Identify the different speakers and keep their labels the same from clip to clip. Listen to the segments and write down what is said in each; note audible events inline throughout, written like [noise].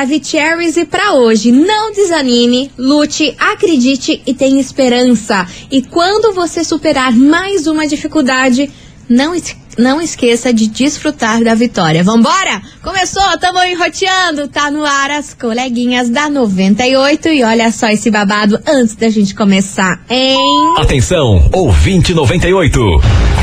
Speaker 1: Maravicheries e para hoje, não desanime, lute, acredite e tenha esperança. E quando você superar mais uma dificuldade, não esqueça não esqueça de desfrutar da vitória. Vambora? Começou, tamo enroteando, tá no ar as coleguinhas da 98 e olha só esse babado antes da gente começar, hein?
Speaker 2: Atenção, ouvinte 98.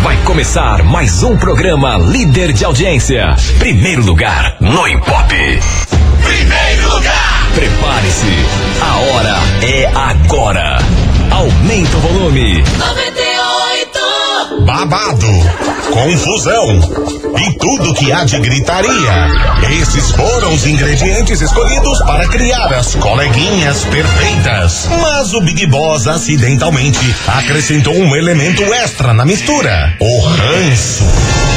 Speaker 2: Vai começar mais um programa líder de audiência. Primeiro lugar no Ibope. Primeiro lugar! Prepare-se, a hora é agora. Aumenta o volume.
Speaker 3: 98! Babado, confusão e tudo que há de gritaria. Esses foram os ingredientes escolhidos para criar as coleguinhas perfeitas. Mas o Big Boss acidentalmente acrescentou um elemento extra na mistura: o ranço.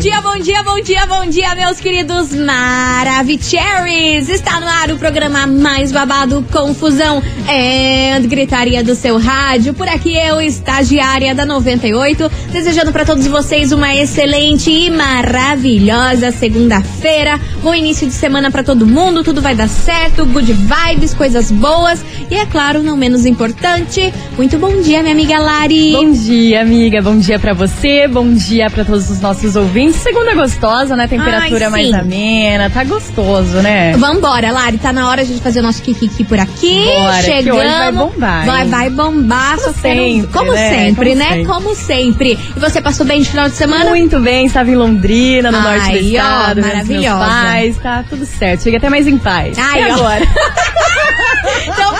Speaker 1: dia, bom dia, bom dia, bom dia, meus queridos Maravicheries! Está no ar o programa mais babado, confusão e gritaria do seu rádio. Por aqui eu, estagiária da 98, desejando para todos vocês uma excelente e maravilhosa segunda-feira. Bom início de semana para todo mundo, tudo vai dar certo, good vibes, coisas boas. E é claro, não menos importante, muito bom dia, minha amiga Lari.
Speaker 4: Bom dia, amiga. Bom dia pra você. Bom dia pra todos os nossos ouvintes. Segunda gostosa, né? Temperatura
Speaker 1: Ai,
Speaker 4: mais amena. Tá gostoso, né?
Speaker 1: Vambora, Lari, tá na hora de fazer o nosso kikiki por aqui.
Speaker 4: Bora,
Speaker 1: Chegamos.
Speaker 4: vai bombar,
Speaker 1: Vai, vai bombar.
Speaker 4: Como sempre,
Speaker 1: Como
Speaker 4: né?
Speaker 1: sempre,
Speaker 4: Como
Speaker 1: né?
Speaker 4: sempre.
Speaker 1: Como sempre. E você passou bem de final de semana?
Speaker 4: Muito bem, estava em Londrina, no
Speaker 1: Ai,
Speaker 4: norte do
Speaker 1: ó,
Speaker 4: estado, vendo os
Speaker 1: maravilhosa.
Speaker 4: meus pais, tá tudo certo. Cheguei até mais em paz.
Speaker 1: Ai,
Speaker 4: e
Speaker 1: ó.
Speaker 4: agora? [laughs]
Speaker 1: Então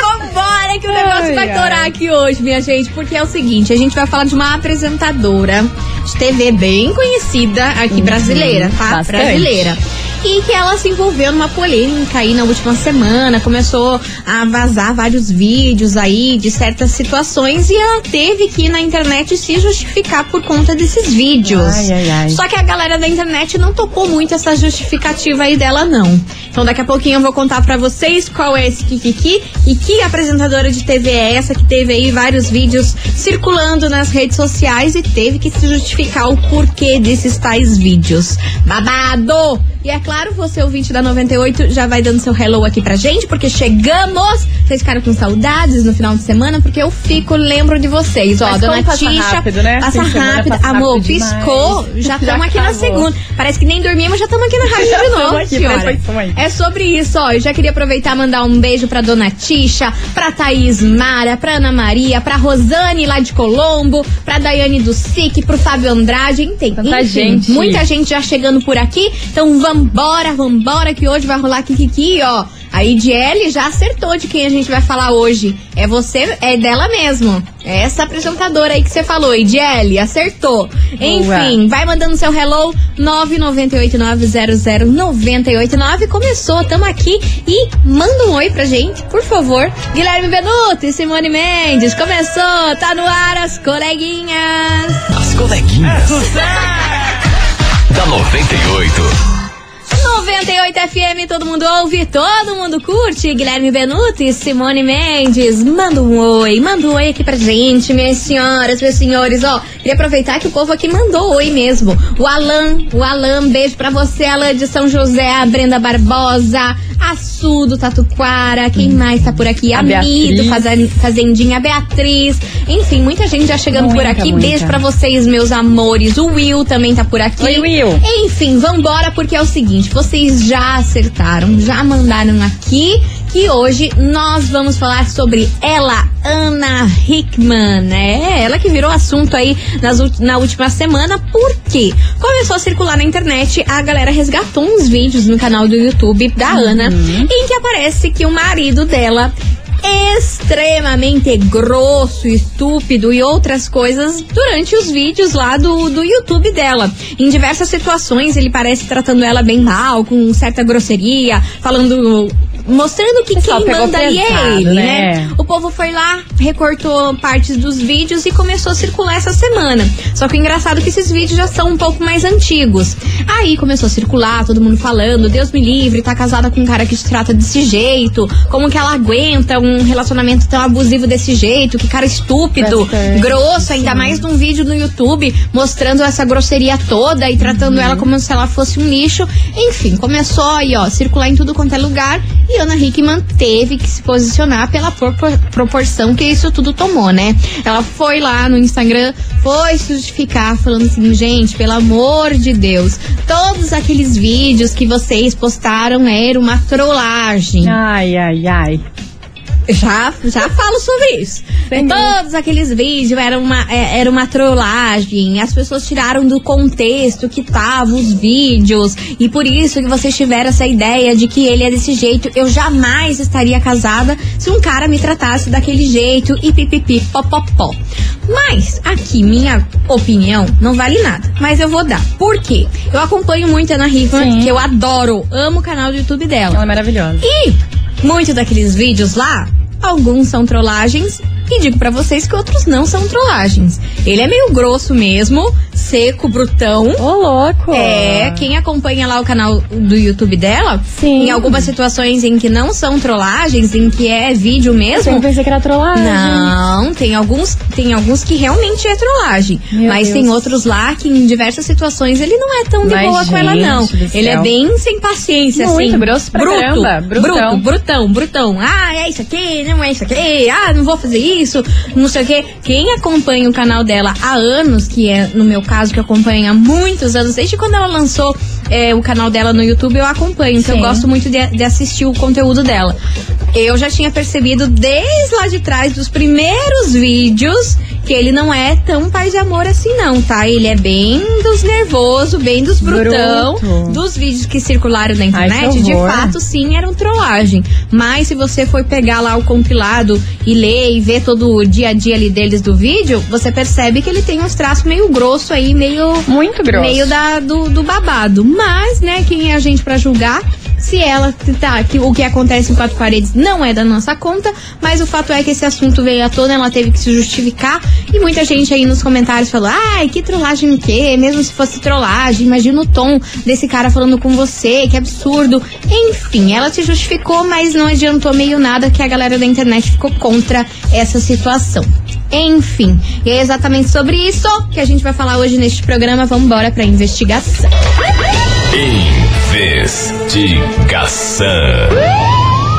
Speaker 1: vambora que o negócio
Speaker 4: Ai,
Speaker 1: vai
Speaker 4: ai.
Speaker 1: torar aqui hoje, minha gente, porque é o seguinte, a gente vai falar de uma apresentadora de TV bem conhecida aqui brasileira, tá?
Speaker 4: Uhum. bastante.
Speaker 1: Brasileira. E que ela se envolveu numa polêmica aí na última semana, começou a vazar vários vídeos aí de certas situações e ela teve que ir na internet se justificar por conta desses vídeos.
Speaker 4: Ai, ai, ai.
Speaker 1: Só que a galera da internet não topou muito essa justificativa aí dela, não. Então daqui a pouquinho eu vou contar pra vocês qual é esse Kikiki e que apresentadora de TV é essa que teve aí vários vídeos circulando nas redes sociais e teve que se justificar o porquê desses tais vídeos. Babado! E é claro, você ouvinte da 98 já vai dando seu hello aqui pra gente, porque chegamos! Vocês ficaram com saudades no final de semana, porque eu fico, lembro de vocês. Ó,
Speaker 4: Mas
Speaker 1: dona
Speaker 4: passa
Speaker 1: Tisha.
Speaker 4: rápido, né?
Speaker 1: Passa rápido.
Speaker 4: passa
Speaker 1: Amor,
Speaker 4: rápido
Speaker 1: piscou, já [laughs]
Speaker 4: Já
Speaker 1: estamos aqui na segunda. Parece que nem dormimos, já estamos aqui na rádio de novo,
Speaker 4: aqui,
Speaker 1: senhora.
Speaker 4: aí.
Speaker 1: É sobre isso, ó. Eu já queria aproveitar e mandar um beijo pra dona Tisha, pra Thaís Mara, pra Ana Maria, pra Rosane lá de Colombo, pra Daiane do SIC, pro Fábio Andrade, enfim.
Speaker 4: Tanta
Speaker 1: enfim,
Speaker 4: gente.
Speaker 1: Muita gente já chegando por aqui. Então vambora, vambora, que hoje vai rolar Kikiki, ó. A IDL já acertou de quem a gente vai falar hoje. É você, é dela mesmo. É essa apresentadora aí que você falou, IDL, acertou. Enfim, vai mandando seu hello 998900989. Começou, tamo aqui e manda um oi pra gente, por favor. Guilherme Benuto e Simone Mendes, começou, tá no ar as coleguinhas.
Speaker 2: As coleguinhas. da 98.
Speaker 1: 98 FM, todo mundo ouve, todo mundo curte. Guilherme Benuto e Simone Mendes. Manda um oi, manda um oi aqui pra gente, minhas senhoras, meus senhores. Ó, queria aproveitar que o povo aqui mandou oi mesmo. O Alan, o Alan, beijo pra você, Alan de São José, a Brenda Barbosa, a Su do Tatuquara, quem mais tá por aqui? A,
Speaker 4: A
Speaker 1: Mi do
Speaker 4: Beatriz.
Speaker 1: Fazen- Fazendinha, Beatriz. Enfim, muita gente já chegando por
Speaker 4: Muita,
Speaker 1: aqui.
Speaker 4: muita.
Speaker 1: Beijo pra vocês, meus amores. O Will também tá por aqui.
Speaker 4: Oi, Will.
Speaker 1: Enfim, vambora, porque é o seguinte: vocês já acertaram, já mandaram aqui que hoje nós vamos falar sobre ela, Ana Hickman. É ela que virou assunto aí nas, na última semana, porque começou a circular na internet, a galera resgatou uns vídeos no canal do YouTube da Ana, em que aparece que o marido dela extremamente grosso, estúpido e outras coisas durante os vídeos lá do, do YouTube dela. Em diversas situações, ele parece tratando ela bem mal, com certa grosseria, falando mostrando que
Speaker 4: Pessoal,
Speaker 1: quem manda ali é ele, né?
Speaker 4: né?
Speaker 1: O povo foi lá, recortou partes dos vídeos e começou a circular essa semana. Só que o engraçado é que esses vídeos já são um pouco mais antigos. Aí começou a circular, todo mundo falando, Deus me livre, tá casada com um cara que te trata desse jeito, como que ela aguenta um relacionamento tão abusivo desse jeito, que cara estúpido,
Speaker 4: Bastante,
Speaker 1: grosso, ainda mais num vídeo no YouTube mostrando essa grosseria toda e tratando
Speaker 4: Uhum.
Speaker 1: ela como se ela fosse um lixo. Enfim, começou aí, ó, circular em tudo quanto é lugar e Ana Hickman teve que se posicionar pela propor- proporção que isso tudo tomou, né? Ela foi lá no Instagram, foi se justificar, falando assim, gente, pelo amor de Deus, todos aqueles vídeos que vocês postaram era uma trollagem.
Speaker 4: Ai, ai, ai.
Speaker 1: Já, já falo sobre isso.
Speaker 4: Entendi.
Speaker 1: Todos aqueles vídeos eram uma, é, era uma trollagem. As pessoas tiraram do contexto que estavam os vídeos. E por isso que vocês tiveram essa ideia de que ele é desse jeito. Eu jamais estaria casada se um cara me tratasse daquele jeito. E pipipi, popopó. Mas, aqui, minha opinião não vale nada. Mas eu vou dar. Por quê? Eu acompanho muito a Ana Hickman, que eu adoro. Amo o canal do YouTube dela.
Speaker 4: Ela é maravilhosa.
Speaker 1: E muitos daqueles vídeos lá, alguns são trollagens e digo pra vocês que outros não são trollagens. Ele é meio grosso mesmo, seco, brutão.
Speaker 4: Ô, louco!
Speaker 1: É, quem acompanha lá o canal do YouTube dela,
Speaker 4: Sim.
Speaker 1: em algumas situações em que não são trollagens, em que é vídeo
Speaker 4: Eu
Speaker 1: mesmo,
Speaker 4: sempre pensei que era trollagem.
Speaker 1: não, tem alguns, tem alguns que realmente é trollagem.
Speaker 4: Meu
Speaker 1: mas
Speaker 4: Deus.
Speaker 1: tem outros lá que em diversas situações ele não é tão de
Speaker 4: Mas,
Speaker 1: boa com ela, não. Ele é bem sem paciência,
Speaker 4: Muito
Speaker 1: assim.
Speaker 4: grosso pra
Speaker 1: bruto,
Speaker 4: caramba, brutão.
Speaker 1: Bruto, brutão, brutão. Ah, é isso aqui, não é isso aqui. Ah, não vou fazer isso, não sei o quê. Quem acompanha o canal dela há anos, que é no meu caso, que acompanha há muitos anos, desde quando ela lançou é, o canal dela no YouTube, eu acompanho, então eu
Speaker 4: Sim.
Speaker 1: gosto muito de, de assistir o conteúdo dela. Eu já tinha percebido desde lá de trás, dos primeiros vídeos, que ele não é tão pai de amor assim, não, tá? Ele é bem dos nervoso, bem dos brutão,
Speaker 4: Bruto.
Speaker 1: dos vídeos que circularam na
Speaker 4: Ai,
Speaker 1: internet,
Speaker 4: que
Speaker 1: de fato, sim, eram trollagem. Mas se você for pegar lá o compilado e ler e ver todo o dia a dia ali deles do vídeo, você percebe que ele tem uns traços meio grosso aí, meio
Speaker 4: Muito grosso.
Speaker 1: meio da, do, do babado. Mas, né, quem é a gente pra julgar? Se ela tá, que o que acontece em quatro paredes não é da nossa conta, mas o fato é que esse assunto veio à tona, ela teve que se justificar. E muita gente aí nos comentários falou: ai, que trollagem o quê? Mesmo se fosse trollagem, imagina o tom desse cara falando com você, que absurdo. Enfim, ela se justificou, mas não adiantou meio nada que a galera da internet ficou contra essa situação. Enfim, e é exatamente sobre isso que a gente vai falar hoje neste programa. Vamos embora pra investigação.
Speaker 2: Investigação.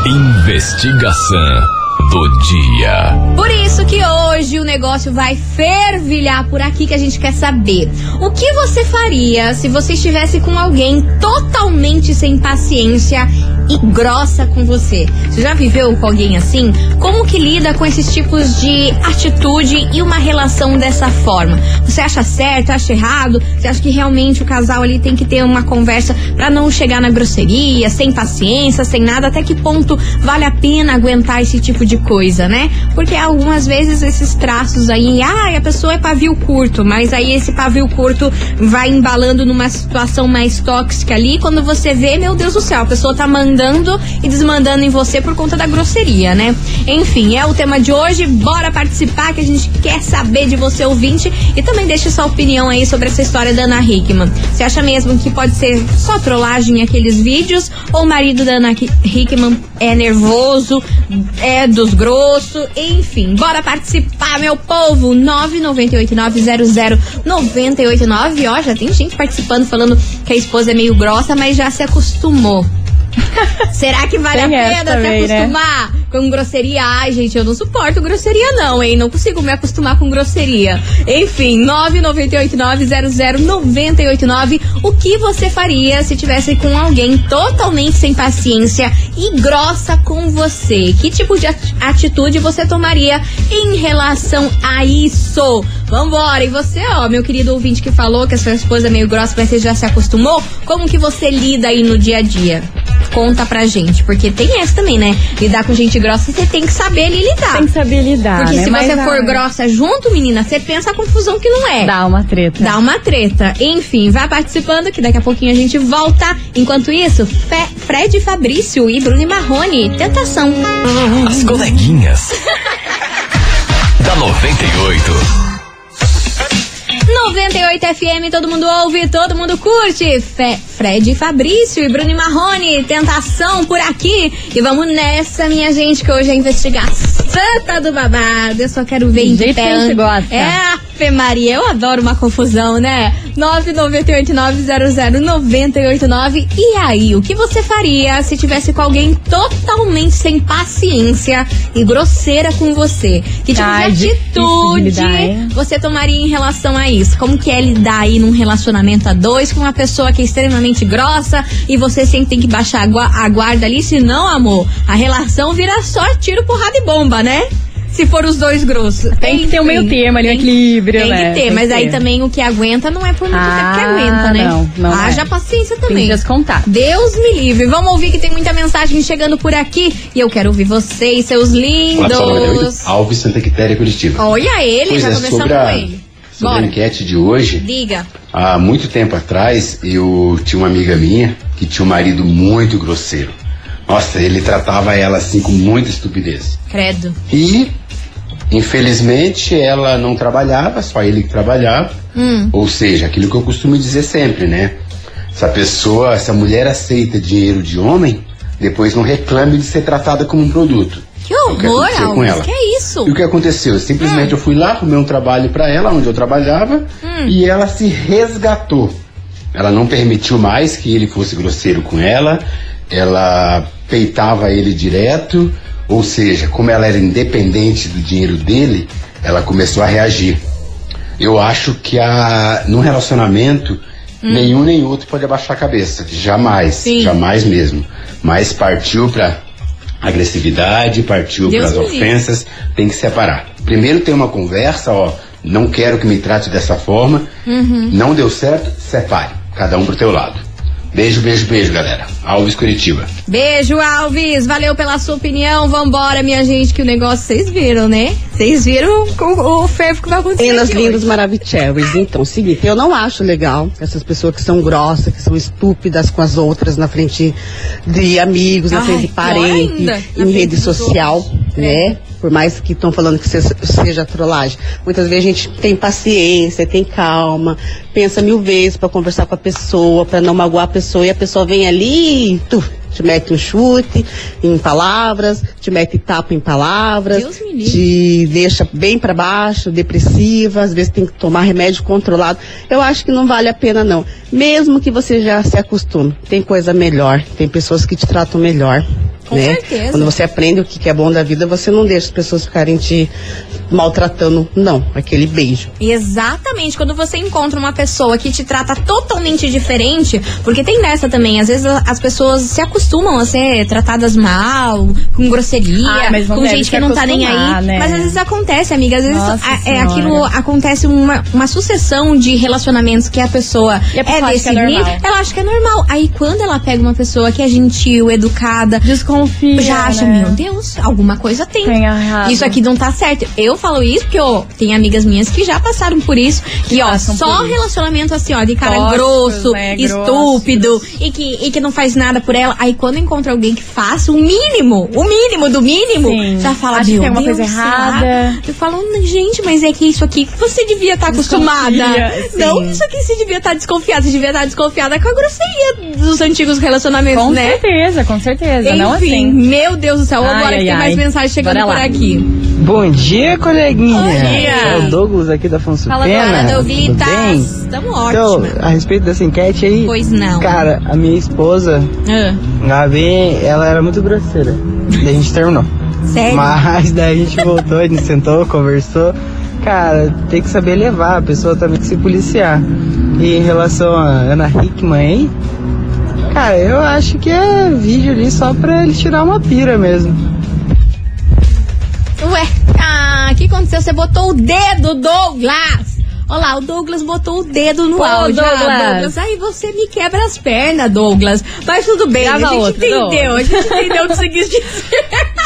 Speaker 2: Investigação do dia.
Speaker 1: Por isso que hoje o negócio vai fervilhar por aqui que a gente quer saber. O que você faria se você estivesse com alguém totalmente sem paciência e grossa com você? Você já viveu com alguém assim? Como que lida com esses tipos de atitude e uma relação dessa forma? Você acha certo, acha errado? Você acha que realmente o casal ali tem que ter uma conversa pra não chegar na grosseria, sem paciência, sem nada? Até que ponto vale a pena aguentar esse tipo de coisa, né? Porque algumas vezes esses traços aí, ah, a pessoa é pavio curto, mas aí esse pavio curto vai embalando numa situação mais tóxica ali, quando você vê, meu Deus do céu, a pessoa tá mandando e desmandando em você por conta da grosseria, né? Enfim, é o tema de hoje, bora participar que a gente quer saber de você ouvinte e também deixe sua opinião aí sobre essa história da Ana Hickman. Você acha mesmo que pode ser só trollagem aqueles vídeos ou o marido da Ana Hickman é nervoso, é dos grossos, enfim. Bora participar, meu povo! 998900989. Ó, já tem gente participando falando que a esposa é meio grossa, mas já se acostumou. [laughs] Será que vale
Speaker 4: Tem
Speaker 1: a pena
Speaker 4: também,
Speaker 1: se
Speaker 4: né?
Speaker 1: acostumar com grosseria? Ai, gente, eu não suporto grosseria, não, hein? Não consigo me acostumar com grosseria. Enfim, 998900989. O que você faria se tivesse com alguém totalmente sem paciência e grossa com você? Que tipo de ati- atitude você tomaria em relação a isso? Vambora! E você, ó, meu querido ouvinte que falou que a sua esposa é meio grossa, mas você já se acostumou? Como que você lida aí no dia a dia? Conta pra gente, porque tem essa também, né? Lidar com gente grossa, você tem que saber ali lidar.
Speaker 4: Tem que saber lidar,
Speaker 1: Porque
Speaker 4: né?
Speaker 1: se
Speaker 4: Mas,
Speaker 1: você for grossa junto, menina, você pensa a confusão que não é.
Speaker 4: Dá uma treta.
Speaker 1: Dá uma treta. Enfim, vai participando que daqui a pouquinho a gente volta. Enquanto isso, fé, Fred Fabrício e Bruno Marrone. Tentação.
Speaker 2: As coleguinhas. [laughs] da 98.
Speaker 1: 98 FM, todo mundo ouve, todo mundo curte. Fe Fred Fabrício e Bruno Marrone, tentação por aqui. E vamos nessa, minha gente, que hoje é investigação do babado. Eu só quero ver em
Speaker 4: jeito
Speaker 1: pé.
Speaker 4: que gosta.
Speaker 1: É, Ave Maria, eu adoro uma confusão, né? 998900989. E aí, o que você faria se tivesse com alguém totalmente sem paciência e grosseira com você? Que tipo
Speaker 4: Ai,
Speaker 1: de atitude
Speaker 4: lidar,
Speaker 1: você tomaria em relação a isso? Como que é lidar aí num relacionamento a dois com uma pessoa que é extremamente grossa e você sempre tem que baixar a guarda ali, senão, amor, a relação vira só tiro, porrada e bomba, né? Se for os dois grossos.
Speaker 4: Tem que ter um
Speaker 1: Enfim,
Speaker 4: meio termo ali, um
Speaker 1: tem-
Speaker 4: equilíbrio,
Speaker 1: Tem
Speaker 4: né?
Speaker 1: que ter,
Speaker 4: Tem
Speaker 1: mas
Speaker 4: que
Speaker 1: aí
Speaker 4: ter.
Speaker 1: também o que aguenta não é por muito tempo que
Speaker 4: Ah,
Speaker 1: aguenta, né?
Speaker 4: não, não
Speaker 1: Haja
Speaker 4: é.
Speaker 1: paciência
Speaker 4: Tem
Speaker 1: também.
Speaker 4: dias contados.
Speaker 1: Deus me livre. Vamos ouvir que tem muita mensagem chegando por aqui e eu quero ouvir vocês, seus
Speaker 5: Olá, pessoal, 98.
Speaker 1: lindos.
Speaker 5: Alves Santa Quitéria, Curitiba.
Speaker 1: Olha ele,
Speaker 5: Pois
Speaker 1: já
Speaker 5: é,
Speaker 1: começamos
Speaker 5: sobre
Speaker 1: com
Speaker 5: a,
Speaker 1: ele.
Speaker 5: sobre a
Speaker 1: Bora.
Speaker 5: enquete de hoje,
Speaker 1: Diga.
Speaker 5: há muito tempo atrás, eu tinha uma amiga minha que tinha um marido muito grosseiro. Nossa, ele tratava ela assim com muita estupidez.
Speaker 1: Credo.
Speaker 5: E, infelizmente, ela não trabalhava, só ele que trabalhava.
Speaker 1: Hum.
Speaker 5: Ou seja, aquilo que eu costumo dizer sempre, né? Se a pessoa, se a mulher aceita dinheiro de homem, depois não reclame de ser tratada como um produto.
Speaker 1: Que
Speaker 5: É o que
Speaker 1: horror,
Speaker 5: aconteceu com ela.
Speaker 1: Que é isso?
Speaker 5: E o que aconteceu? Simplesmente eu fui lá, arrumei um trabalho pra ela, onde eu trabalhava, e ela se resgatou. Ela não permitiu mais que ele fosse grosseiro com ela, ela peitava ele direto, ou seja, como ela era independente do dinheiro dele, ela começou a reagir. Eu acho que a, num relacionamento, nenhum nem outro pode abaixar a cabeça. Jamais.
Speaker 1: Sim.
Speaker 5: Jamais mesmo. Mas partiu pra agressividade, partiu para as ofensas, tem que separar. Primeiro tem uma conversa, ó, não quero que me trate dessa forma,
Speaker 1: Uhum.
Speaker 5: não deu certo, separe, cada um pro teu lado. Beijo, beijo, beijo, galera. Alves Curitiba.
Speaker 1: Beijo, Alves. Valeu pela sua opinião. Vambora, minha gente, que o negócio vocês viram, né? Vocês viram o, o fervo que vai acontecer. Aqui
Speaker 6: lindas maravilhosas. Então, seguinte, eu não acho legal essas pessoas que são grossas, que são estúpidas com as outras na frente de amigos, na
Speaker 1: Ai,
Speaker 6: frente de parentes,
Speaker 1: ainda,
Speaker 6: em rede social,
Speaker 1: outros. É.
Speaker 6: Por mais que estão falando que seja, trollagem. Muitas vezes a gente tem paciência, tem calma, pensa mil vezes para conversar com a pessoa, para não magoar a pessoa, e a pessoa vem ali e tu, te mete um chute em palavras, te mete tapa em palavras, te deixa bem para baixo, depressiva, às vezes tem que tomar remédio controlado. Eu acho que não vale a pena não. Mesmo que você já se acostume, tem coisa melhor, tem pessoas que te tratam melhor.
Speaker 1: Com
Speaker 6: né?
Speaker 1: certeza.
Speaker 6: Quando você aprende o que é bom da vida, você não deixa as pessoas ficarem te maltratando, não. Aquele beijo.
Speaker 1: Exatamente, quando você encontra uma pessoa que te trata totalmente diferente, porque tem dessa também, às vezes as pessoas se acostumam a ser tratadas mal, com grosseria,
Speaker 4: Ah,
Speaker 1: com gente que não tá nem aí.
Speaker 4: né?
Speaker 1: Mas às vezes acontece, amiga, às vezes a- é
Speaker 4: Senhora.
Speaker 1: aquilo acontece uma, uma sucessão de relacionamentos que a pessoa,
Speaker 4: E a pessoa
Speaker 1: é
Speaker 4: acha
Speaker 1: desse
Speaker 4: é
Speaker 1: nível, ela acha que é normal. Aí quando ela pega uma pessoa que é gentil, educada,
Speaker 4: Desconfia.
Speaker 1: já acha,
Speaker 4: né?
Speaker 1: meu Deus, alguma coisa tem.
Speaker 4: Tem.
Speaker 1: Isso aqui não tá certo. Eu falo isso porque, ó, tem amigas minhas que já passaram por isso. Que, ó, só relacionamento assim, ó, de cara grosso,
Speaker 4: né,
Speaker 1: estúpido e que, e que não faz nada por ela. Aí quando encontra alguém que faça o mínimo, o mínimo do mínimo,
Speaker 4: Sim.
Speaker 1: já fala,
Speaker 4: que
Speaker 1: meu
Speaker 4: tem alguma
Speaker 1: Deus,
Speaker 4: coisa errada.
Speaker 1: Eu falo, gente, mas é que isso aqui você devia estar acostumada.
Speaker 4: Desconfia, sim.
Speaker 1: Não, isso aqui você devia estar desconfiada. Você devia estar desconfiada com a grosseria dos antigos relacionamentos,
Speaker 4: Com
Speaker 1: né?
Speaker 4: certeza, com certeza. não
Speaker 1: Enfim,
Speaker 4: assim.
Speaker 1: meu Deus do céu,
Speaker 4: Ai,
Speaker 1: agora que
Speaker 4: ai,
Speaker 1: tem mais
Speaker 4: ai.
Speaker 1: mensagem chegando
Speaker 4: Bora
Speaker 1: por
Speaker 4: lá.
Speaker 1: aqui.
Speaker 7: Bom dia, coleguinha.
Speaker 1: Bom dia.
Speaker 7: É o Douglas aqui da Afonso
Speaker 1: Fala
Speaker 7: Pena. Tudo bem?
Speaker 1: Douglitas. Tamo
Speaker 7: Então, a respeito dessa enquete aí,
Speaker 1: Pois não.
Speaker 7: cara, a minha esposa,
Speaker 1: Ah,
Speaker 7: Gabi, ela era muito grosseira. Daí a gente terminou.
Speaker 1: sério?
Speaker 7: Mas daí a gente voltou, a gente sentou, conversou. Cara, tem que saber levar, a pessoa também tem que se policiar. E em relação a Ana Hickman aí, cara, eu acho que é vídeo ali só pra ele tirar uma pira mesmo.
Speaker 1: Ué, ah, o que aconteceu? Você botou o dedo, Douglas! Olha lá, o Douglas botou o dedo no
Speaker 4: Pô,
Speaker 1: áudio. Ah,
Speaker 4: Douglas.
Speaker 1: Aí você me quebra as pernas, Douglas. Mas tudo bem,
Speaker 4: Grava
Speaker 1: a gente
Speaker 4: outro,
Speaker 1: entendeu.
Speaker 4: Douglas.
Speaker 1: A gente entendeu o que você quis dizer. [laughs]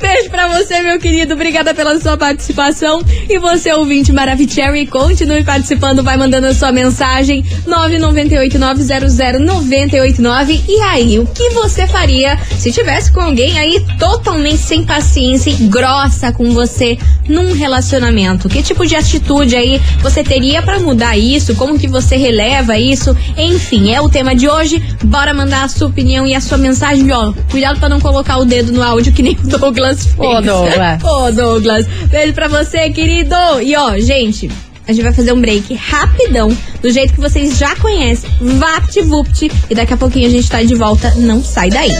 Speaker 1: Beijo pra você, meu querido. Obrigada pela sua participação. E você, ouvinte Maravicherry, continue participando. Vai mandando a sua mensagem. 998900989. E aí, o que você faria se tivesse com alguém aí totalmente sem paciência e grossa com você num relacionamento? Que tipo de atitude aí você teria pra mudar isso? Como que você releva isso? Enfim, é o tema de hoje. Bora mandar a sua opinião e a sua mensagem. Ó, cuidado pra não colocar o dedo no áudio que nem o Douglas fez.
Speaker 4: Ô, Douglas. [laughs]
Speaker 1: Ô, Douglas. Beijo pra você, querido. E ó, gente. A gente vai fazer um break rapidão, do jeito que vocês já conhecem, VaptVupt. E daqui a pouquinho a gente tá de volta, não sai daí.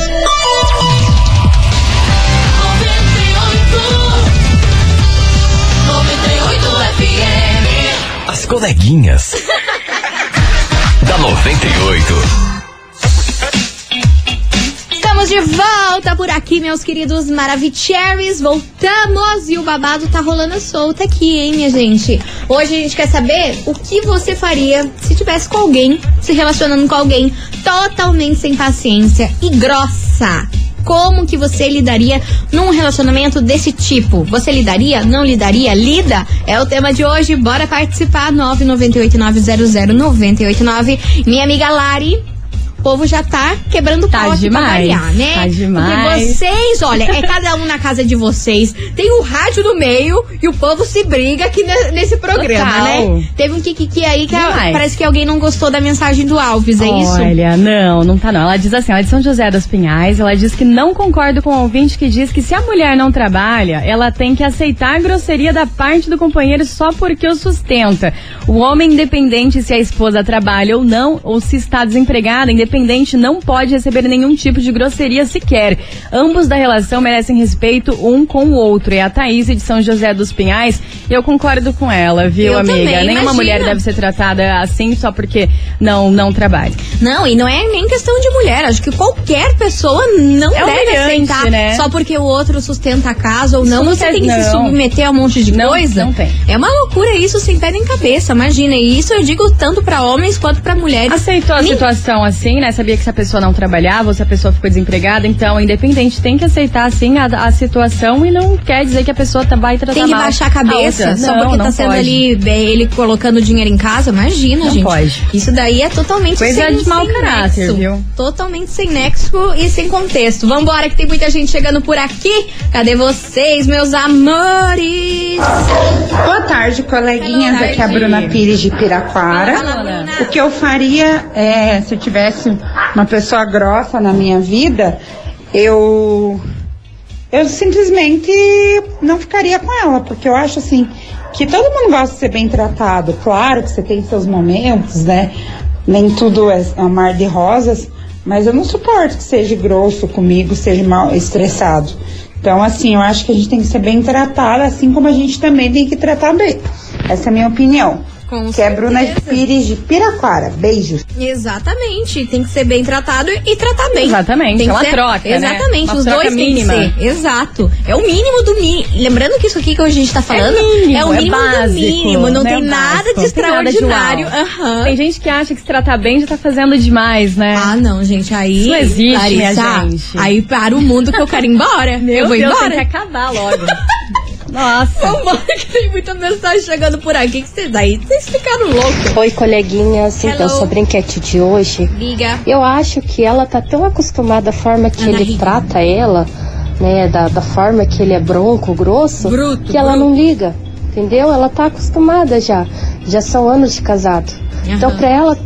Speaker 2: As coleguinhas. [laughs] da 98.
Speaker 1: Estamos de volta por aqui, meus queridos Maravicheries. Voltamos e o babado tá rolando solto aqui, hein, minha gente? Hoje a gente quer saber o que você faria se tivesse com alguém, se relacionando com alguém totalmente sem paciência e grossa. Como que você lidaria num relacionamento desse tipo? Você lidaria? Não lidaria? Lida? É o tema de hoje. Bora participar. 998900989. Minha amiga Lari. O povo já tá quebrando
Speaker 4: Tá
Speaker 1: pau aqui pra
Speaker 4: demais,
Speaker 1: variar, né?
Speaker 4: tá demais.
Speaker 1: Porque vocês, olha, é cada um na casa de vocês. Tem o rádio no meio e o povo se briga aqui ne- nesse programa,
Speaker 4: Total.
Speaker 1: né? Teve um kikiki aí que a-
Speaker 4: Demais.
Speaker 1: parece que alguém não gostou da mensagem do Alves, é isso?
Speaker 4: Olha, não, não tá não. Ela diz assim, ela é de São José dos Pinhais, ela diz que não concorda com o ouvinte que diz que se a mulher não trabalha, ela tem que aceitar a grosseria da parte do companheiro só porque o sustenta. O homem, independente se a esposa trabalha ou não, ou se está desempregada, independente, não pode receber nenhum tipo de grosseria sequer. Ambos da relação merecem respeito um com o outro. É a Thaís de São José dos Pinhais, e eu concordo com ela, viu,
Speaker 1: Eu
Speaker 4: amiga?
Speaker 1: também,
Speaker 4: Nenhuma
Speaker 1: imagina.
Speaker 4: mulher deve ser tratada assim só porque não, não trabalha.
Speaker 1: Não, e não é nem questão de mulher. Acho que qualquer pessoa não
Speaker 4: É
Speaker 1: deve aceitar
Speaker 4: né?
Speaker 1: só porque o outro sustenta a casa ou não. Você
Speaker 4: tem-
Speaker 1: que se
Speaker 4: não.
Speaker 1: submeter a um monte de
Speaker 4: Não,
Speaker 1: coisa.
Speaker 4: não tem.
Speaker 1: É uma loucura isso sem pé nem cabeça. Imagina. E isso eu digo tanto pra homens quanto pra mulheres.
Speaker 4: Aceitou a
Speaker 1: Nem-
Speaker 4: situação assim, né? Sabia que se a pessoa não trabalhava ou se a pessoa ficou desempregada, então, independente, tem que aceitar assim a, a situação e não quer dizer que a pessoa tá- vai tratar
Speaker 1: Tem que
Speaker 4: mal
Speaker 1: baixar a cabeça
Speaker 4: outra.
Speaker 1: só
Speaker 4: não,
Speaker 1: porque
Speaker 4: não
Speaker 1: tá sendo
Speaker 4: pode.
Speaker 1: ali bem, ele colocando dinheiro em casa. Imagina,
Speaker 4: Não
Speaker 1: gente.
Speaker 4: pode.
Speaker 1: Isso daí é totalmente
Speaker 4: Coisa
Speaker 1: sem,
Speaker 4: de mau
Speaker 1: sem
Speaker 4: caráter,
Speaker 1: nexo.
Speaker 4: viu?
Speaker 1: Totalmente sem nexo e sem contexto. Vambora, que tem muita gente chegando por aqui. Cadê vocês, meus amores?
Speaker 8: Boa tarde, coleguinhas.
Speaker 1: Boa
Speaker 8: Aqui é a
Speaker 1: tarde.
Speaker 8: Bruna Pires de Piraquara.
Speaker 1: Fala, Bruna.
Speaker 8: O que eu faria é, se eu tivesse uma pessoa grossa na minha vida, eu eu simplesmente não ficaria com ela, porque eu acho assim que todo mundo gosta de ser bem tratado. Claro que você tem seus momentos, né? Nem tudo é é mar de rosas, mas eu não suporto que seja grosso comigo, seja mal estressado. Então, assim, eu acho que a gente tem que ser bem tratada, assim como a gente também tem que tratar bem. Essa é a minha opinião.
Speaker 1: Com
Speaker 8: que é Bruna
Speaker 1: certeza.
Speaker 8: Pires de Piraquara. Beijos.
Speaker 1: Exatamente, tem que ser bem tratado e tratar bem.
Speaker 4: Exatamente,
Speaker 1: Tem que
Speaker 4: é uma
Speaker 1: ser-
Speaker 4: troca, né?
Speaker 1: Exatamente,
Speaker 4: Uma
Speaker 1: os
Speaker 4: troca
Speaker 1: dois
Speaker 4: mínima.
Speaker 1: têm que ser. Exato. É o mínimo do mínimo. Lembrando que isso aqui que a gente tá falando
Speaker 4: mínimo,
Speaker 1: o
Speaker 4: é
Speaker 1: mínimo do
Speaker 4: básico,
Speaker 1: mínimo. Não
Speaker 4: né?
Speaker 1: tem
Speaker 4: O
Speaker 1: nada de
Speaker 4: Não tem nada de
Speaker 1: extraordinário. Aham.
Speaker 4: Tem gente que acha que se tratar bem já tá fazendo demais, né?
Speaker 1: Ah, não, gente, aí.
Speaker 4: Isso não existe,
Speaker 1: Larissa,
Speaker 4: minha gente.
Speaker 1: Aí para o mundo que eu quero ir embora.
Speaker 4: Meu
Speaker 1: eu vou
Speaker 4: Deus,
Speaker 1: embora.
Speaker 4: tem que acabar logo. [laughs] Nossa.
Speaker 1: Vambora, que tem muita mensagem chegando por aqui. Que vocês aí, vocês ficaram loucos.
Speaker 9: Oi, coleguinhas. Então,
Speaker 1: Hello.
Speaker 9: sobre a enquete de hoje,
Speaker 1: Liga.
Speaker 9: eu acho que ela tá tão acostumada à forma que
Speaker 1: Ana
Speaker 9: ele
Speaker 1: Rita.
Speaker 9: trata ela, né, da, da forma que ele é bronco, grosso,
Speaker 1: Bruto,
Speaker 9: que ela
Speaker 1: bruto.
Speaker 9: não liga, entendeu? Ela tá acostumada já. Já são anos de casado. Então,
Speaker 1: Aham.
Speaker 9: pra ela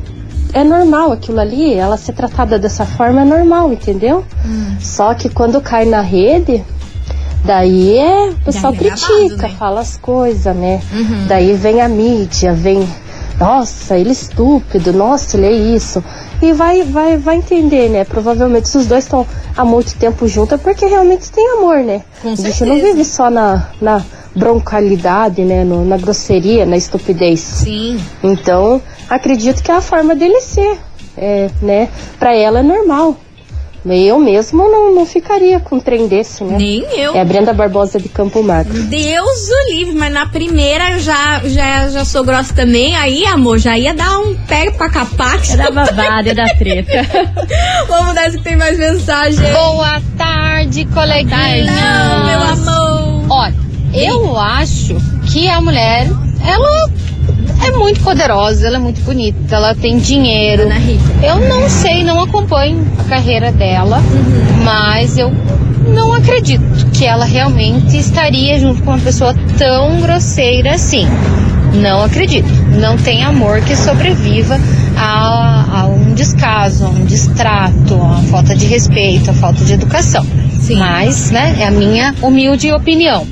Speaker 9: é normal aquilo ali, ela ser tratada dessa forma é normal, entendeu?
Speaker 1: Hum.
Speaker 9: Só que quando cai na rede, daí é, o pessoal critica,
Speaker 1: né?
Speaker 9: fala as coisas, né?
Speaker 1: Uhum.
Speaker 9: Daí vem a mídia, vem, nossa, ele é estúpido, nossa, ele é isso. E vai, vai, vai entender, né? Provavelmente se os dois estão há muito tempo juntos é porque realmente tem amor, né?
Speaker 1: Com
Speaker 9: a gente
Speaker 1: certeza.
Speaker 9: não vive só na, na broncalidade, né? No- na grosseria, na estupidez.
Speaker 1: Sim.
Speaker 9: Então, acredito que é a forma dele ser, é, né? Pra ela é normal. Eu mesmo não, não ficaria com um trem desse, né?
Speaker 1: Nem eu.
Speaker 9: É a Brenda Barbosa de Campo Magro.
Speaker 1: Deus o livre, mas na primeira eu já, já, já sou grossa também. Aí, amor, já ia dar um pé pra capar.
Speaker 4: É da babada, é da treta. [laughs]
Speaker 1: Vamos nessa que tem mais mensagem.
Speaker 10: Boa tarde, tarde, coleguinha.
Speaker 1: Não, meu amor.
Speaker 10: Olha, eu acho que a mulher, ela é muito poderosa, ela é muito bonita, ela tem dinheiro.
Speaker 1: Ana Rita.
Speaker 10: Eu não sei, não acompanho a carreira dela,
Speaker 1: Uhum.
Speaker 10: mas eu não acredito que ela realmente estaria junto com uma pessoa tão grosseira assim. Não acredito. Não tem amor que sobreviva a, a um descaso, a um distrato, a falta de respeito, a falta de educação.
Speaker 1: Sim.
Speaker 10: Mas, né, é a minha humilde opinião.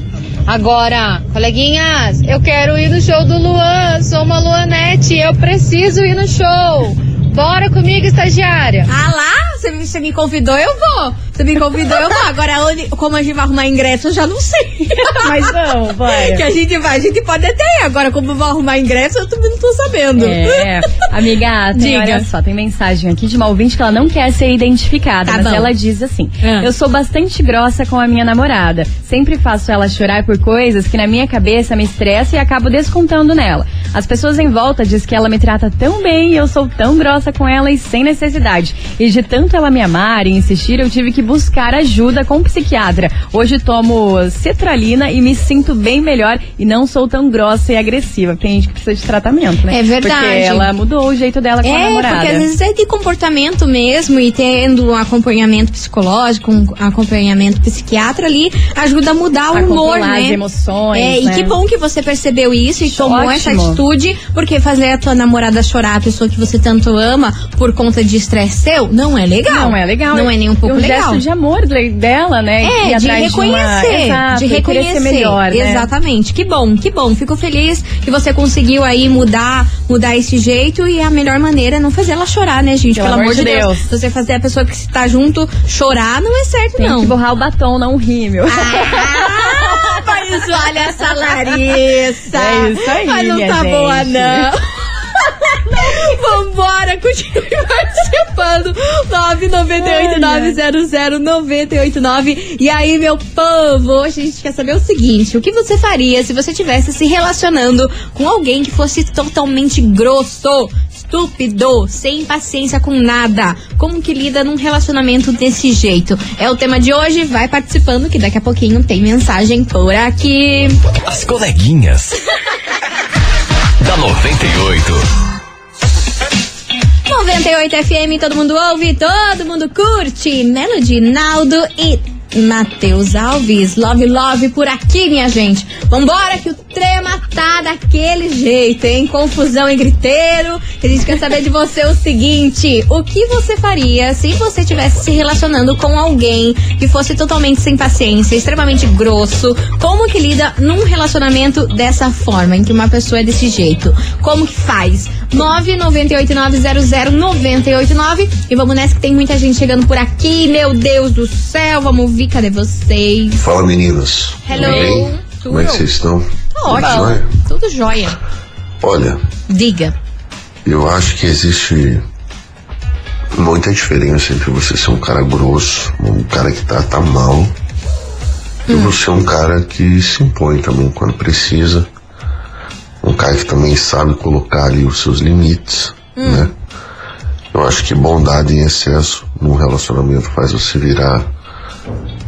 Speaker 10: Agora, coleguinhas, eu quero ir no show do Luan, sou uma Luanete, eu preciso ir no show. Bora comigo, estagiária.
Speaker 1: Ah lá? Você me, você me convidou, eu vou. Você me convidou, eu vou. Agora, onde, como a gente vai arrumar ingresso, eu já não sei. [laughs]
Speaker 4: Mas não, bora.
Speaker 1: que a gente vai, a gente pode até ir. Agora, como vou arrumar ingresso, eu também não tô sabendo.
Speaker 4: É, amiga, tem,
Speaker 1: Diga.
Speaker 4: olha só, tem mensagem aqui de uma ouvinte que ela não quer ser identificada,
Speaker 1: Tá
Speaker 4: mas
Speaker 1: bom.
Speaker 4: ela diz assim:
Speaker 1: Ah.
Speaker 4: Eu sou bastante grossa com a minha namorada. Sempre faço ela chorar por coisas que na minha cabeça me estressa e acabo descontando nela. As pessoas em volta dizem que ela me trata tão bem e eu sou tão grossa com ela e sem necessidade. E de tanto ela me amar e insistir, eu tive que buscar ajuda com um psiquiatra. Hoje tomo cetralina e me sinto bem melhor e não sou tão grossa e agressiva. Tem gente que precisa de tratamento, né?
Speaker 1: É verdade.
Speaker 4: Porque ela mudou o jeito dela com a
Speaker 1: É,
Speaker 4: namorada.
Speaker 1: porque às vezes é de comportamento mesmo e tendo um acompanhamento psicológico, um acompanhamento psiquiatra ali, ajuda a mudar o
Speaker 4: A
Speaker 1: humor, né?
Speaker 4: as emoções,
Speaker 1: É, e
Speaker 4: né?
Speaker 1: que bom que você percebeu isso e tomou
Speaker 4: Ótimo.
Speaker 1: essa atitude, porque fazer a tua namorada chorar, a pessoa que você tanto ama, por conta de estresse seu, não é legal.
Speaker 4: Não é legal.
Speaker 1: Não é nem um pouco
Speaker 4: e um
Speaker 1: legal.
Speaker 4: gesto de amor de- dela, né?
Speaker 1: É, de reconhecer,
Speaker 4: uma... Exato,
Speaker 1: de reconhecer.
Speaker 4: melhor, né?
Speaker 1: Exatamente. Que bom, que bom. Fico feliz que você conseguiu aí mudar, mudar esse jeito e a melhor maneira é não fazer ela chorar, né, gente? Pelo, amor de Deus. Se você fazer a pessoa que está junto chorar, não é certo,
Speaker 4: Tem
Speaker 1: não.
Speaker 4: que borrar o batom, não o rímel.
Speaker 1: Ah, mas olha essa Larissa.
Speaker 4: É isso aí,
Speaker 1: Mas não tá
Speaker 4: gente.
Speaker 1: boa, não. [laughs] Vambora, continue [laughs] participando. 998-900-989. E aí, meu povo, hoje a gente quer saber o seguinte: o que você faria se você tivesse se relacionando com alguém que fosse totalmente grosso? Estúpido, sem paciência com nada. Como que lida num relacionamento desse jeito? É o tema de hoje. Vai participando que daqui a pouquinho tem mensagem por aqui.
Speaker 2: As coleguinhas. [laughs] da 98.
Speaker 1: 98 FM, todo mundo ouve, todo mundo curte. Melody, Naldo e Matheus Alves. Love, love por aqui, minha gente. Vambora que o trema tá daquele jeito, hein? Confusão e griteiro. A gente quer saber de você o seguinte: o que você faria se você estivesse se relacionando com alguém que fosse totalmente sem paciência, extremamente grosso? Como que lida num relacionamento dessa forma, em que uma pessoa é desse jeito? Como que faz? 998900989 e vamos nessa que tem muita gente chegando por aqui. Meu Deus do céu, vamos ouvir, cadê vocês?
Speaker 11: Fala meninas.
Speaker 1: Hello.
Speaker 11: Tudo bem?
Speaker 1: Tudo.
Speaker 11: Como é que vocês estão?
Speaker 1: Tá
Speaker 11: Tudo
Speaker 1: ótimo.
Speaker 11: jóia?
Speaker 1: Tudo jóia.
Speaker 11: Olha,
Speaker 1: Diga.
Speaker 11: eu acho que existe muita diferença entre você ser um cara grosso, um cara que tá, tá mal, e você um cara que se impõe também quando precisa. Um cara que também sabe colocar ali os seus limites, né? Eu acho que bondade em excesso num relacionamento faz você virar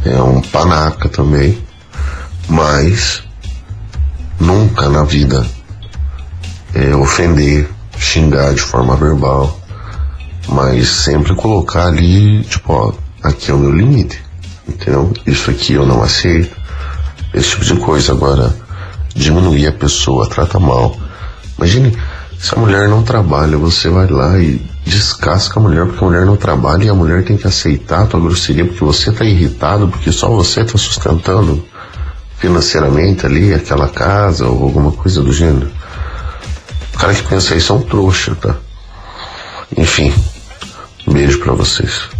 Speaker 11: é um panaca também, mas nunca na vida é, ofender, xingar de forma verbal, mas sempre colocar ali, tipo, ó, aqui é o meu limite, entendeu? Isso aqui eu não aceito, esse tipo de coisa. Agora, diminuir a pessoa, trata mal. Imagine se a mulher não trabalha, você vai lá e descasca a mulher porque a mulher não trabalha e a mulher tem que aceitar a tua grosseria porque você tá irritado, porque só você tá sustentando financeiramente ali aquela casa ou alguma coisa do gênero. O cara que pensa isso é um trouxa, tá? Enfim, beijo pra vocês.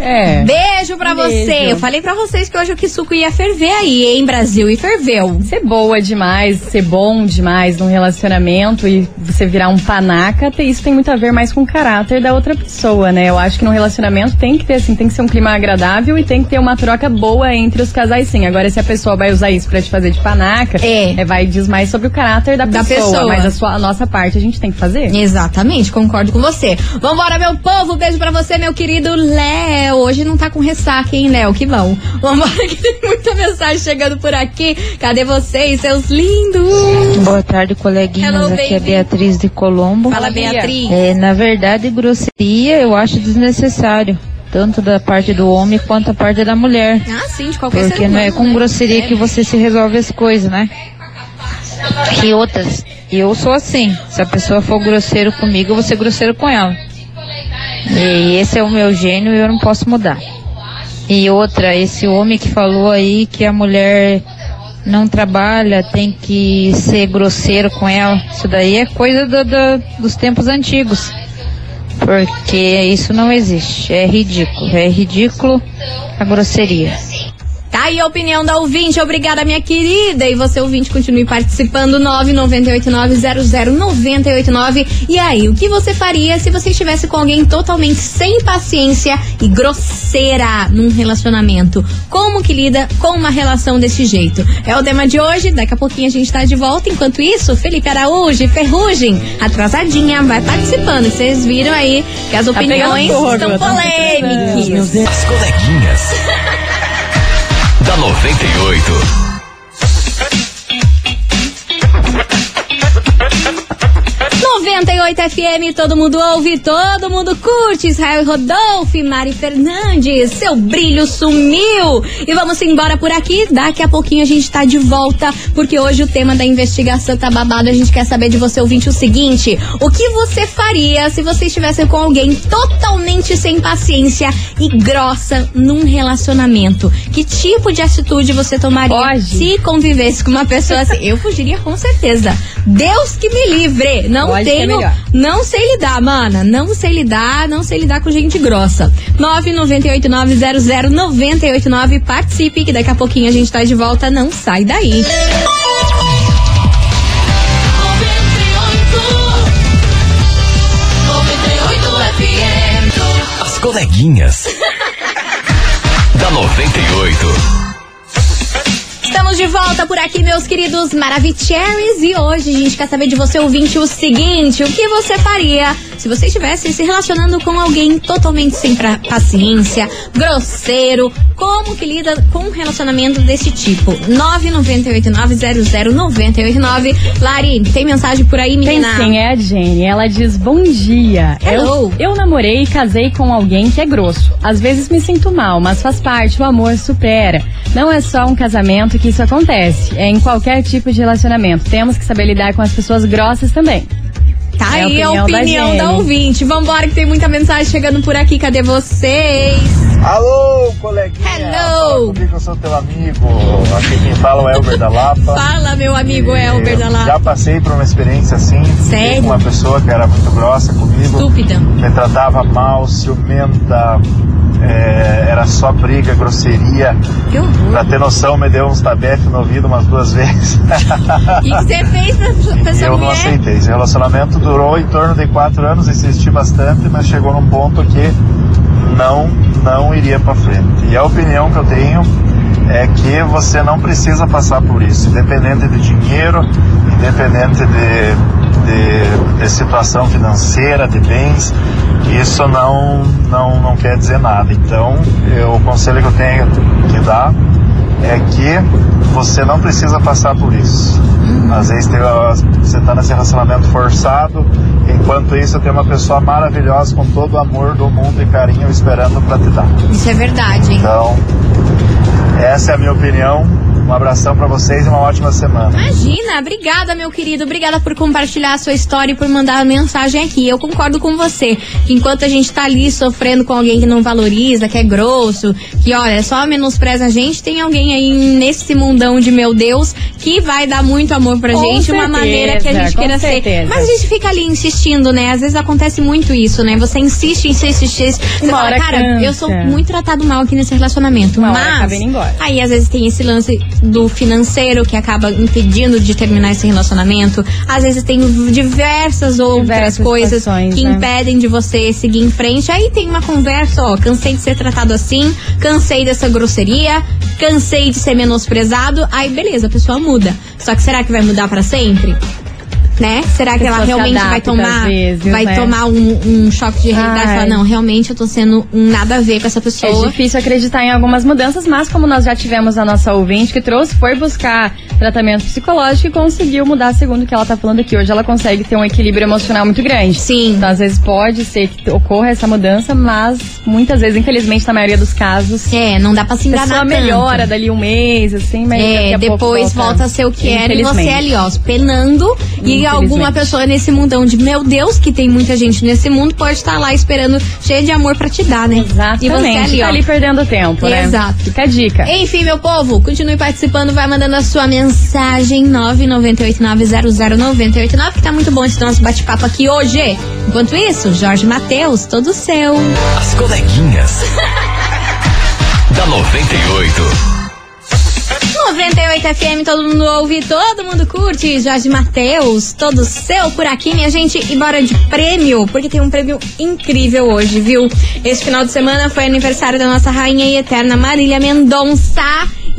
Speaker 4: É.
Speaker 1: Beijo pra
Speaker 4: Beijo.
Speaker 1: você. Eu falei pra vocês que hoje o Kisuko ia ferver aí, hein, Brasil? E ferveu.
Speaker 4: Ser boa demais, ser bom demais num relacionamento e você virar um panaca, isso tem muito a ver mais com o caráter da outra pessoa, né? Eu acho que num relacionamento tem que ter, assim, tem que ser um clima agradável e tem que ter uma troca boa entre os casais, sim. Agora, se a pessoa vai usar isso pra te fazer de panaca,
Speaker 1: É.
Speaker 4: vai diz mais sobre o caráter da,
Speaker 1: Da
Speaker 4: pessoa,
Speaker 1: pessoa.
Speaker 4: Mas a, sua, a nossa parte a gente tem que fazer.
Speaker 1: Exatamente, concordo com você. Vambora, meu povo. Beijo pra você, meu querido Léo. Léo hoje não tá com ressaca, hein, Léo? Que bom. Vambora [laughs] que tem muita mensagem chegando por aqui. Cadê vocês, seus lindos?
Speaker 12: Boa tarde, coleguinhas.
Speaker 1: Hello,
Speaker 12: Aqui é. Beatriz de Colombo.
Speaker 1: Fala, Beatriz.
Speaker 12: É, na verdade, grosseria eu acho desnecessário. Tanto da parte do homem quanto da parte da mulher.
Speaker 1: Ah, sim, de qualquer
Speaker 12: Porque não é com
Speaker 1: né?
Speaker 12: grosseria que você se resolve as coisas, né? E outras, eu sou assim. Se a pessoa for grosseiro comigo, eu vou ser grosseiro com ela. E esse é o meu gênio e eu não posso mudar. E outra, esse homem que falou aí que a mulher não trabalha, tem que ser grosseiro com ela. Isso daí é coisa do- do- dos tempos antigos. Porque isso não existe. É ridículo. É ridículo a grosseria.
Speaker 1: Tá aí a opinião da ouvinte. Obrigada, minha querida. E você, ouvinte, continue participando. 998900989. E aí, o que você faria se você estivesse com alguém totalmente sem paciência e grosseira num relacionamento? Como que lida com uma relação desse jeito? É o tema de hoje. Daqui a pouquinho a gente tá de volta. Enquanto isso, Felipe Araújo, Ferrugem, atrasadinha, vai participando. Vocês viram aí que as
Speaker 4: Tá
Speaker 1: opiniões
Speaker 4: fogo,
Speaker 1: estão
Speaker 4: tá
Speaker 1: polêmicas.
Speaker 2: As coleguinhas. Da 98.
Speaker 1: 98 FM, todo mundo ouve, todo mundo curte. Israel Rodolfo, Mari Fernandes, seu brilho sumiu. E vamos embora por aqui. Daqui a pouquinho a gente tá de volta, porque hoje o tema da investigação tá babado. A gente quer saber de você, ouvinte, o seguinte: o que você faria se você estivesse com alguém totalmente sem paciência e grossa num relacionamento? Que tipo de atitude você tomaria se convivesse com uma pessoa assim? Eu fugiria com certeza. Deus que me livre. Não
Speaker 4: Pode é
Speaker 1: não sei lidar, mana. Não sei lidar, não sei lidar com gente grossa. 998900989. Participe, que daqui a pouquinho a gente tá de volta. Não sai daí.
Speaker 2: As coleguinhas. [laughs] da 98.
Speaker 1: Volta por aqui, meus queridos Maravicheries. E hoje a gente quer saber de você, ouvinte, o seguinte: o que você faria se você estivesse se relacionando com alguém totalmente sem paciência, grosseiro? Como que lida com um relacionamento desse tipo? 998900989. Lari, tem mensagem por aí,
Speaker 4: Tem
Speaker 1: menina?
Speaker 4: sim, é a Jenny. Ela diz: Bom dia.
Speaker 1: Hello.
Speaker 4: Eu, eu namorei e casei com alguém que é grosso. Às vezes me sinto mal, mas faz parte, o amor supera. Não é só um casamento que isso acontece, é em qualquer tipo de relacionamento. Temos que saber lidar com as pessoas grossas também.
Speaker 1: Tá
Speaker 4: É a
Speaker 1: aí a
Speaker 4: opinião da
Speaker 1: opinião da,
Speaker 4: Jenny.
Speaker 1: ouvinte. Vambora, que tem muita mensagem chegando por aqui. Cadê vocês?
Speaker 13: Alô, coleguinha.
Speaker 1: Hello.
Speaker 13: Comigo, eu sou teu amigo. Aqui quem fala é o Elber da Lapa.
Speaker 1: Fala, meu amigo Elber da
Speaker 13: Já
Speaker 1: Lapa.
Speaker 13: passei por uma experiência assim.
Speaker 1: Sério?
Speaker 13: Com uma pessoa que era muito grossa comigo.
Speaker 1: Estúpida.
Speaker 13: Me tratava mal, ciumenta. é, era só briga, grosseria.
Speaker 1: Que horror.
Speaker 13: Pra ter noção, me deu uns tabefes no ouvido umas duas [laughs] vezes.
Speaker 1: O que você fez pra, pra
Speaker 13: E
Speaker 1: essa
Speaker 13: eu não
Speaker 1: mulher?
Speaker 13: aceitei. Esse relacionamento durou em torno de quatro anos, insisti bastante, mas chegou num ponto que não, não iria para frente. E a opinião que eu tenho é que você não precisa passar por isso, independente de dinheiro, independente de, de, de situação financeira, de bens, isso não, não, não quer dizer nada. Então, eu, o conselho que eu tenho que dar é que você não precisa passar por isso. Às vezes tem, você está nesse relacionamento forçado, enquanto isso tem uma pessoa maravilhosa com todo o amor do mundo e carinho esperando para te dar.
Speaker 1: Isso é verdade, hein?
Speaker 13: Então, essa é a minha opinião. Um abração para vocês e uma ótima semana.
Speaker 1: Imagina, obrigada, meu querido. Obrigada por compartilhar a sua história e por mandar a mensagem aqui. Eu concordo com você. Que enquanto a gente tá ali sofrendo com alguém que não valoriza, que é grosso, que olha, só menospreza a gente, tem alguém aí nesse mundão de meu Deus que vai dar muito amor pra
Speaker 4: Com
Speaker 1: gente, uma
Speaker 4: certeza,
Speaker 1: maneira que a gente queira ser.
Speaker 4: certeza.
Speaker 1: Mas a gente fica ali insistindo, né? Às vezes acontece muito isso, né? Você insiste, insiste, insiste. Você
Speaker 4: Uma
Speaker 1: fala,
Speaker 4: hora
Speaker 1: cara,
Speaker 4: cansa.
Speaker 1: eu sou muito tratado mal aqui nesse relacionamento.
Speaker 4: Uma
Speaker 1: mas
Speaker 4: embora.
Speaker 1: Aí às vezes tem esse lance do financeiro que acaba impedindo de terminar esse relacionamento. Às vezes tem diversas outras
Speaker 4: Diversas
Speaker 1: coisas
Speaker 4: situações,
Speaker 1: que
Speaker 4: né?
Speaker 1: impedem de você seguir em frente. Aí tem uma conversa, ó, cansei de ser tratado assim, cansei dessa grosseria, cansei de ser menosprezado. Aí beleza, a pessoa muda. Só que será que vai mudar pra sempre? Né? Será que ela realmente vai tomar,
Speaker 4: vezes,
Speaker 1: vai
Speaker 4: né?
Speaker 1: tomar um, um choque de realidade e
Speaker 4: Ai.
Speaker 1: falar, não, realmente eu tô sendo um nada a ver com essa
Speaker 4: É
Speaker 1: pessoa.
Speaker 4: difícil acreditar em algumas mudanças, mas como nós já tivemos a nossa ouvinte que trouxe, foi buscar tratamento psicológico e conseguiu mudar segundo o que ela tá falando aqui. Hoje ela consegue ter um equilíbrio emocional muito grande.
Speaker 1: Sim.
Speaker 4: Então, às vezes pode ser que ocorra essa mudança, mas muitas vezes, infelizmente, na maioria dos casos.
Speaker 1: É, não dá pra se
Speaker 4: A
Speaker 1: enganar tanto.
Speaker 4: melhora dali um mês, assim, mas
Speaker 1: É, depois volta a ser o que era e você
Speaker 4: Infelizmente.
Speaker 1: ali, ó, penando. E Alguma pessoa nesse mundão de meu Deus, que tem muita gente nesse mundo, pode estar lá esperando cheia de amor pra te dar, né?
Speaker 4: Exatamente.
Speaker 1: E você ali,
Speaker 4: tá
Speaker 1: ó.
Speaker 4: ali perdendo tempo, né?
Speaker 1: Exato.
Speaker 4: Fica a dica.
Speaker 1: Enfim, meu povo, continue participando, vai mandando a sua mensagem 998900989, que tá muito bom esse nosso bate-papo aqui hoje. Enquanto isso, Jorge Matheus, todo seu.
Speaker 2: As coleguinhas. [laughs] da 98.
Speaker 1: 98 FM, todo mundo ouve, todo mundo curte. Jorge Matheus, todo seu por aqui, minha gente. E bora de prêmio, porque tem um prêmio incrível hoje, viu? Esse final de semana foi aniversário da nossa rainha e eterna Marília Mendonça.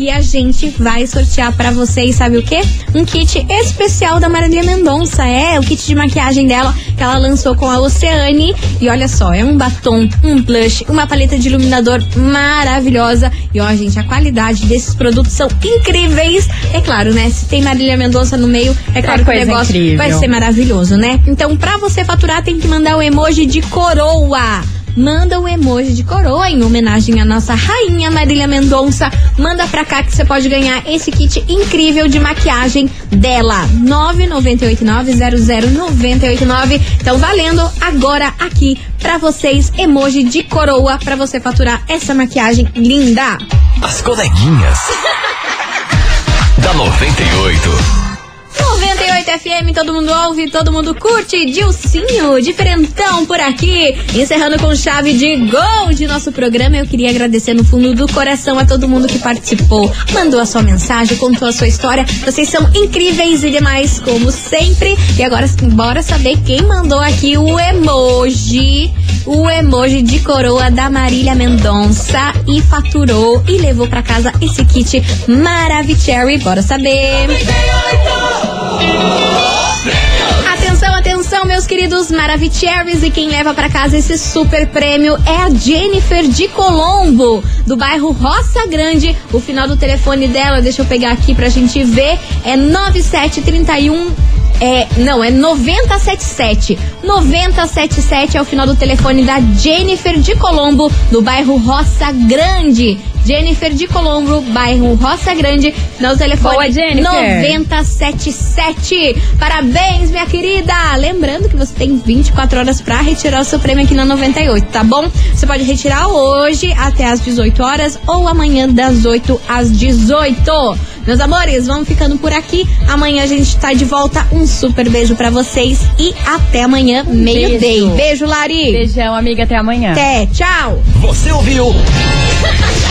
Speaker 1: E a gente vai sortear pra vocês, sabe o quê? Um kit especial da Marília Mendonça. É, o kit de maquiagem dela que ela lançou com a Oceane. E olha só, é um batom, um blush, uma paleta de iluminador maravilhosa. E ó, gente, a qualidade desses produtos são incríveis. É claro, né? Se tem Marília Mendonça no meio, é claro que o negócio
Speaker 4: incrível.
Speaker 1: vai ser maravilhoso, né? Então, pra você faturar, tem que mandar o emoji de coroa. Manda o emoji de coroa em homenagem à nossa rainha Marília Mendonça. Manda pra cá que você pode ganhar esse kit incrível de maquiagem dela. 998900989. Então valendo agora aqui pra vocês emoji de coroa pra você faturar essa maquiagem linda.
Speaker 2: As coleguinhas. [laughs] da 98.
Speaker 1: 98 FM, todo mundo ouve, todo mundo curte. Dilcinho, diferentão por aqui. Encerrando com chave de gol de nosso programa. Eu queria agradecer no fundo do coração a todo mundo que participou, mandou a sua mensagem, contou a sua história. Vocês são incríveis e demais, como sempre. E agora, bora saber quem mandou aqui o emoji. O emoji de coroa da Marília Mendonça e faturou e levou pra casa esse kit Maravicherry. Bora saber. Atenção, atenção, meus queridos Maravicheries. E quem leva pra casa esse super prêmio é a Jennifer de Colombo, do bairro Roça Grande. O final do telefone dela, deixa eu pegar aqui pra gente ver, é 9731. É, não, é 977. 977 é o final do telefone da Jennifer de Colombo, do bairro Roça Grande. Jennifer de Colombo, bairro Roça Grande, do telefone
Speaker 4: Boa, Jennifer.
Speaker 1: 977. Parabéns, minha querida! Lembrando que você tem 24 horas pra retirar o seu prêmio aqui na 98, tá bom? Você pode retirar hoje até às 18 horas ou amanhã das 8 às 18. Meus amores, vamos ficando por aqui. Amanhã a gente tá de volta. Um super beijo pra vocês e até amanhã, meio-day.
Speaker 4: beijo.
Speaker 1: Beijo, Lari.
Speaker 4: Beijão, amiga, até amanhã.
Speaker 1: Até, tchau.
Speaker 2: Você ouviu? [laughs]